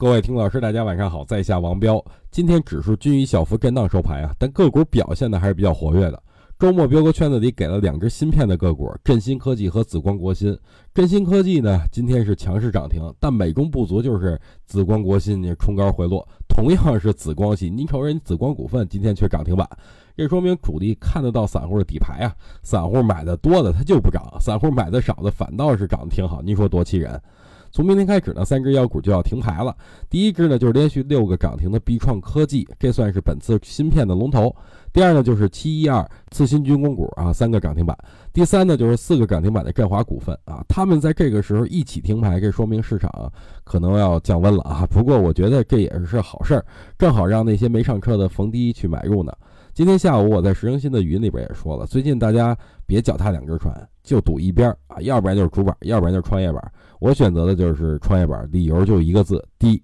各位听老师，大家晚上好，在下王彪。今天指数均以小幅震荡收盘啊，但个股表现的还是比较活跃的。周末彪哥圈子里给了两只芯片的个股，振兴科技和紫光国芯。振兴科技呢，今天是强势涨停，但美中不足就是紫光国芯你冲高回落。同样是紫光系，您瞅人紫光股份今天却涨停板，这说明主力看得到散户的底牌啊。散户买的多的它就不涨，散户买的少的反倒是涨得挺好。您说多气人？从明天开始呢，三只妖股就要停牌了。第一只呢，就是连续六个涨停的必创科技，这算是本次芯片的龙头。第二呢，就是七一二次新军工股啊，三个涨停板。第三呢，就是四个涨停板的振华股份啊，他们在这个时候一起停牌，这说明市场可能要降温了啊。不过我觉得这也是好事儿，正好让那些没上车的逢低去买入呢。今天下午我在石英新的语音里边也说了，最近大家别脚踏两只船，就赌一边啊，要不然就是主板，要不然就是创业板。我选择的就是创业板，理由就一个字：低。